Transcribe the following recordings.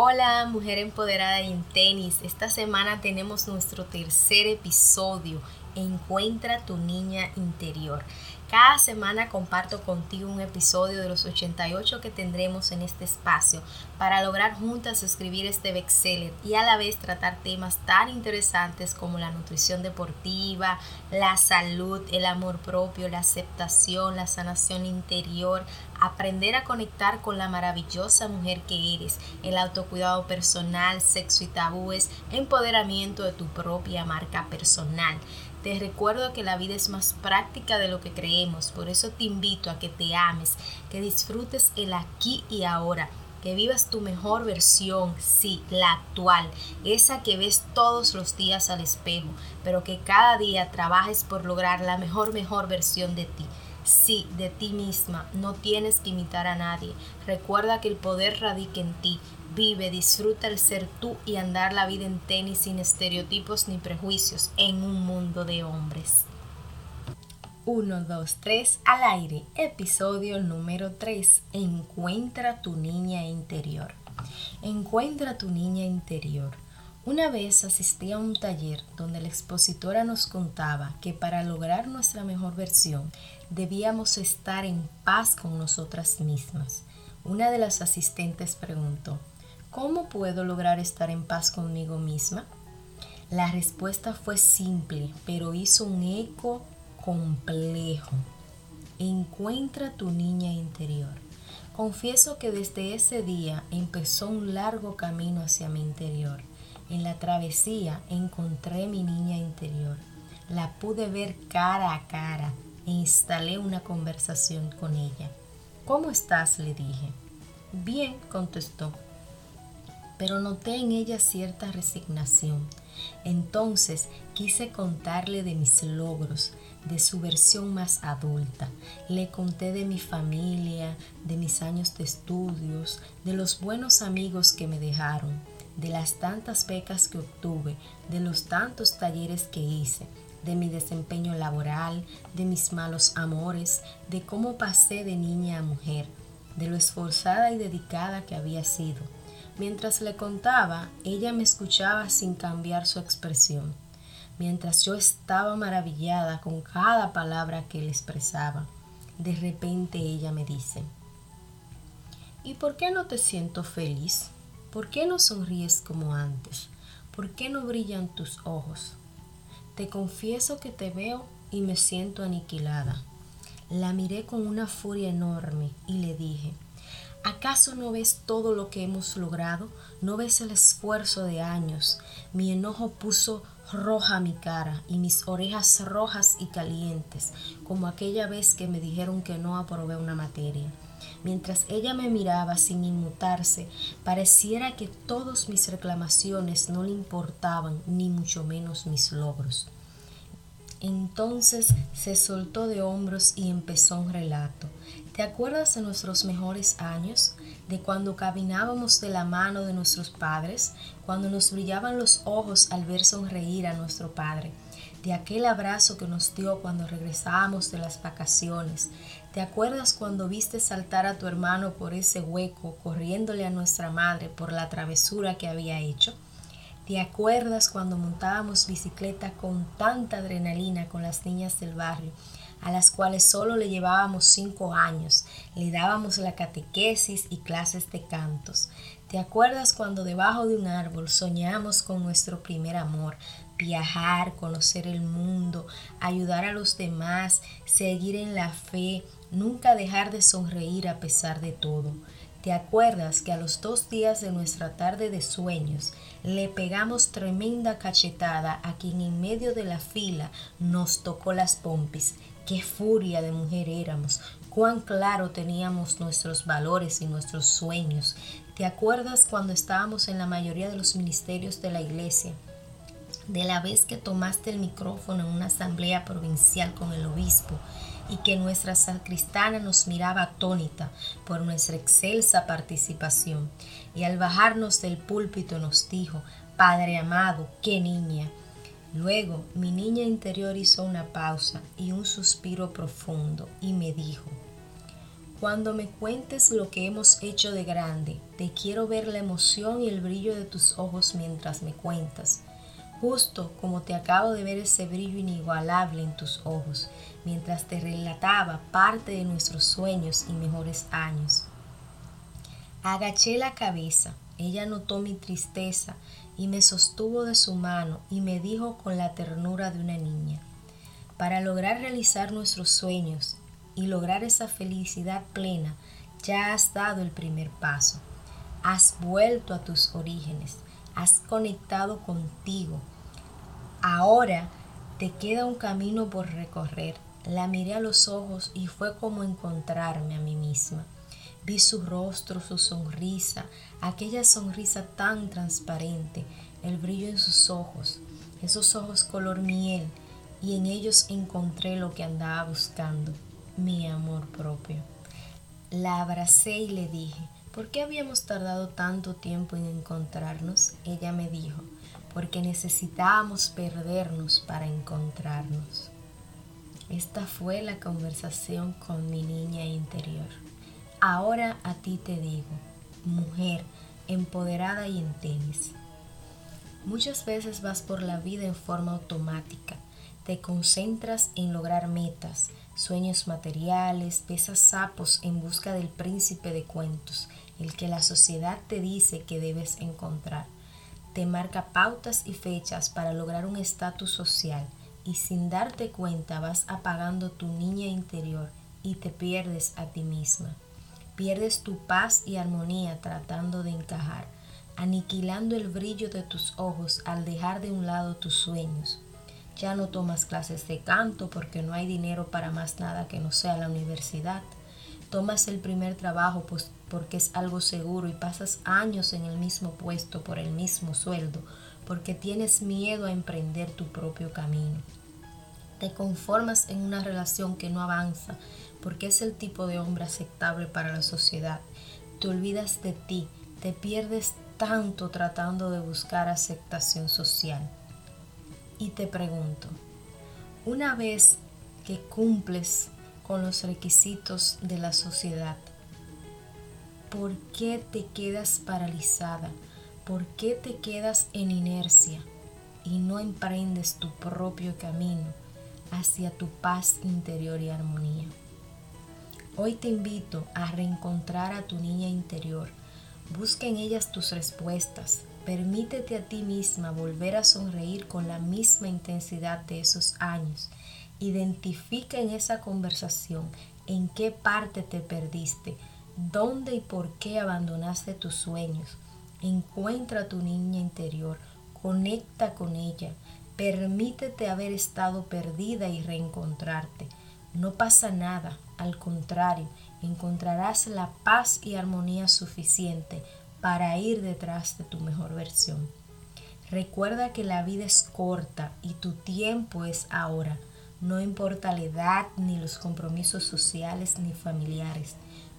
Hola, mujer empoderada en tenis. Esta semana tenemos nuestro tercer episodio, Encuentra tu niña interior. Cada semana comparto contigo un episodio de los 88 que tendremos en este espacio para lograr juntas escribir este bestseller y a la vez tratar temas tan interesantes como la nutrición deportiva, la salud, el amor propio, la aceptación, la sanación interior, aprender a conectar con la maravillosa mujer que eres, el autocuidado personal, sexo y tabúes, empoderamiento de tu propia marca personal. Te recuerdo que la vida es más práctica de lo que creemos, por eso te invito a que te ames, que disfrutes el aquí y ahora, que vivas tu mejor versión, sí, la actual, esa que ves todos los días al espejo, pero que cada día trabajes por lograr la mejor, mejor versión de ti. Sí, de ti misma, no tienes que imitar a nadie. Recuerda que el poder radica en ti. Vive, disfruta el ser tú y andar la vida en tenis sin estereotipos ni prejuicios en un mundo de hombres. 1, 2, 3 al aire. Episodio número 3. Encuentra tu niña interior. Encuentra tu niña interior. Una vez asistí a un taller donde la expositora nos contaba que para lograr nuestra mejor versión debíamos estar en paz con nosotras mismas. Una de las asistentes preguntó, ¿cómo puedo lograr estar en paz conmigo misma? La respuesta fue simple, pero hizo un eco complejo. Encuentra tu niña interior. Confieso que desde ese día empezó un largo camino hacia mi interior en la travesía encontré mi niña interior. La pude ver cara a cara e instalé una conversación con ella. ¿Cómo estás? le dije. Bien, contestó. Pero noté en ella cierta resignación. Entonces quise contarle de mis logros, de su versión más adulta. Le conté de mi familia, de mis años de estudios, de los buenos amigos que me dejaron de las tantas becas que obtuve, de los tantos talleres que hice, de mi desempeño laboral, de mis malos amores, de cómo pasé de niña a mujer, de lo esforzada y dedicada que había sido. Mientras le contaba, ella me escuchaba sin cambiar su expresión, mientras yo estaba maravillada con cada palabra que él expresaba. De repente ella me dice, ¿y por qué no te siento feliz? ¿Por qué no sonríes como antes? ¿Por qué no brillan tus ojos? Te confieso que te veo y me siento aniquilada. La miré con una furia enorme y le dije, ¿acaso no ves todo lo que hemos logrado? ¿No ves el esfuerzo de años? Mi enojo puso roja mi cara y mis orejas rojas y calientes, como aquella vez que me dijeron que no aprobé una materia. Mientras ella me miraba sin inmutarse, pareciera que todas mis reclamaciones no le importaban, ni mucho menos mis logros. Entonces se soltó de hombros y empezó un relato. ¿Te acuerdas de nuestros mejores años? De cuando caminábamos de la mano de nuestros padres, cuando nos brillaban los ojos al ver sonreír a nuestro padre de aquel abrazo que nos dio cuando regresábamos de las vacaciones. ¿Te acuerdas cuando viste saltar a tu hermano por ese hueco, corriéndole a nuestra madre por la travesura que había hecho? ¿Te acuerdas cuando montábamos bicicleta con tanta adrenalina con las niñas del barrio, a las cuales solo le llevábamos cinco años, le dábamos la catequesis y clases de cantos? ¿Te acuerdas cuando debajo de un árbol soñamos con nuestro primer amor, viajar, conocer el mundo, ayudar a los demás, seguir en la fe, nunca dejar de sonreír a pesar de todo. ¿Te acuerdas que a los dos días de nuestra tarde de sueños le pegamos tremenda cachetada a quien en medio de la fila nos tocó las pompis? ¡Qué furia de mujer éramos! cuán claro teníamos nuestros valores y nuestros sueños. ¿Te acuerdas cuando estábamos en la mayoría de los ministerios de la iglesia? de la vez que tomaste el micrófono en una asamblea provincial con el obispo y que nuestra sacristana nos miraba atónita por nuestra excelsa participación. Y al bajarnos del púlpito nos dijo, Padre amado, qué niña. Luego mi niña interior hizo una pausa y un suspiro profundo y me dijo, Cuando me cuentes lo que hemos hecho de grande, te quiero ver la emoción y el brillo de tus ojos mientras me cuentas, justo como te acabo de ver ese brillo inigualable en tus ojos, mientras te relataba parte de nuestros sueños y mejores años. Agaché la cabeza, ella notó mi tristeza y me sostuvo de su mano y me dijo con la ternura de una niña, para lograr realizar nuestros sueños y lograr esa felicidad plena, ya has dado el primer paso. Has vuelto a tus orígenes, has conectado contigo. Ahora te queda un camino por recorrer. La miré a los ojos y fue como encontrarme a mí misma. Vi su rostro, su sonrisa, aquella sonrisa tan transparente, el brillo en sus ojos, esos ojos color miel, y en ellos encontré lo que andaba buscando, mi amor propio. La abracé y le dije, ¿por qué habíamos tardado tanto tiempo en encontrarnos? Ella me dijo, porque necesitábamos perdernos para encontrarnos. Esta fue la conversación con mi niña interior. Ahora a ti te digo, mujer empoderada y en tenis. Muchas veces vas por la vida en forma automática, te concentras en lograr metas, sueños materiales, besas sapos en busca del príncipe de cuentos, el que la sociedad te dice que debes encontrar. Te marca pautas y fechas para lograr un estatus social y sin darte cuenta vas apagando tu niña interior y te pierdes a ti misma. Pierdes tu paz y armonía tratando de encajar, aniquilando el brillo de tus ojos al dejar de un lado tus sueños ya no tomas clases de canto porque no hay dinero para más nada que no sea la universidad. Tomas el primer trabajo pues porque es algo seguro y pasas años en el mismo puesto por el mismo sueldo porque tienes miedo a emprender tu propio camino. Te conformas en una relación que no avanza porque es el tipo de hombre aceptable para la sociedad. Te olvidas de ti, te pierdes tanto tratando de buscar aceptación social y te pregunto, una vez que cumples con los requisitos de la sociedad, ¿por qué te quedas paralizada? ¿Por qué te quedas en inercia y no emprendes tu propio camino hacia tu paz interior y armonía? Hoy te invito a reencontrar a tu niña interior. Busca en ellas tus respuestas, Permítete a ti misma volver a sonreír con la misma intensidad de esos años. Identifica en esa conversación en qué parte te perdiste, dónde y por qué abandonaste tus sueños. Encuentra a tu niña interior, conecta con ella, permítete haber estado perdida y reencontrarte. No pasa nada, al contrario, encontrarás la paz y armonía suficiente para ir detrás de tu mejor versión. Recuerda que la vida es corta y tu tiempo es ahora. No importa la edad ni los compromisos sociales ni familiares.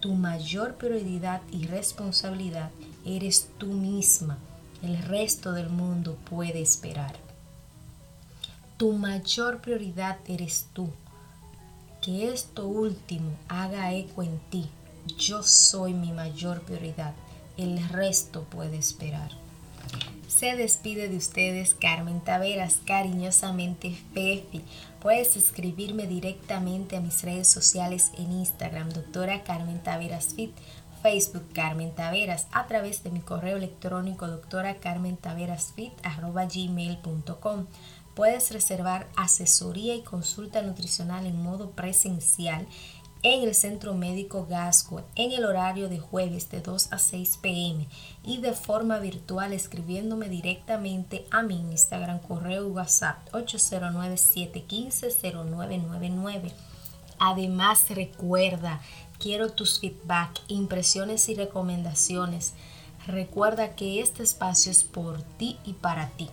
Tu mayor prioridad y responsabilidad eres tú misma. El resto del mundo puede esperar. Tu mayor prioridad eres tú. Que esto último haga eco en ti. Yo soy mi mayor prioridad el resto puede esperar. Se despide de ustedes Carmen Taveras, cariñosamente Fefi. Puedes escribirme directamente a mis redes sociales en Instagram, doctora Carmen Taveras Fit, Facebook Carmen Taveras, a través de mi correo electrónico doctora Carmen Taveras Fit, gmail.com. Puedes reservar asesoría y consulta nutricional en modo presencial en el Centro Médico Gasco en el horario de jueves de 2 a 6 pm y de forma virtual escribiéndome directamente a mi Instagram correo WhatsApp 809-715-0999. Además recuerda, quiero tus feedback, impresiones y recomendaciones. Recuerda que este espacio es por ti y para ti.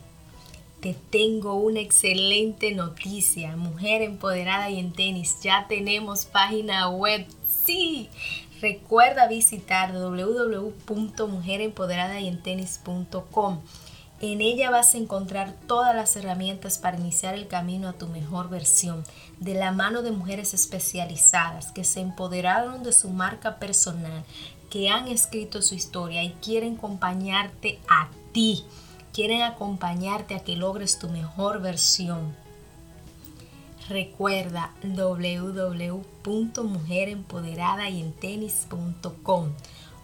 Te tengo una excelente noticia, mujer empoderada y en tenis. Ya tenemos página web. Sí, recuerda visitar www.mujerempoderadyentenis.com En ella vas a encontrar todas las herramientas para iniciar el camino a tu mejor versión, de la mano de mujeres especializadas que se empoderaron de su marca personal, que han escrito su historia y quieren acompañarte a ti, quieren acompañarte a que logres tu mejor versión. Recuerda www.mujerempoderadayenttenis.com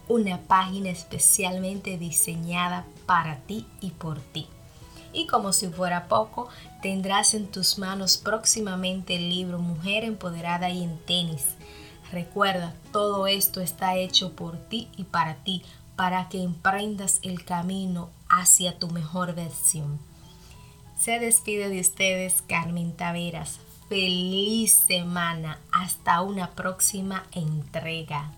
una página especialmente diseñada para ti y por ti. Y como si fuera poco, tendrás en tus manos próximamente el libro Mujer Empoderada y en Tenis. Recuerda, todo esto está hecho por ti y para ti, para que emprendas el camino hacia tu mejor versión. Se despide de ustedes Carmen Taveras. Feliz semana. Hasta una próxima entrega.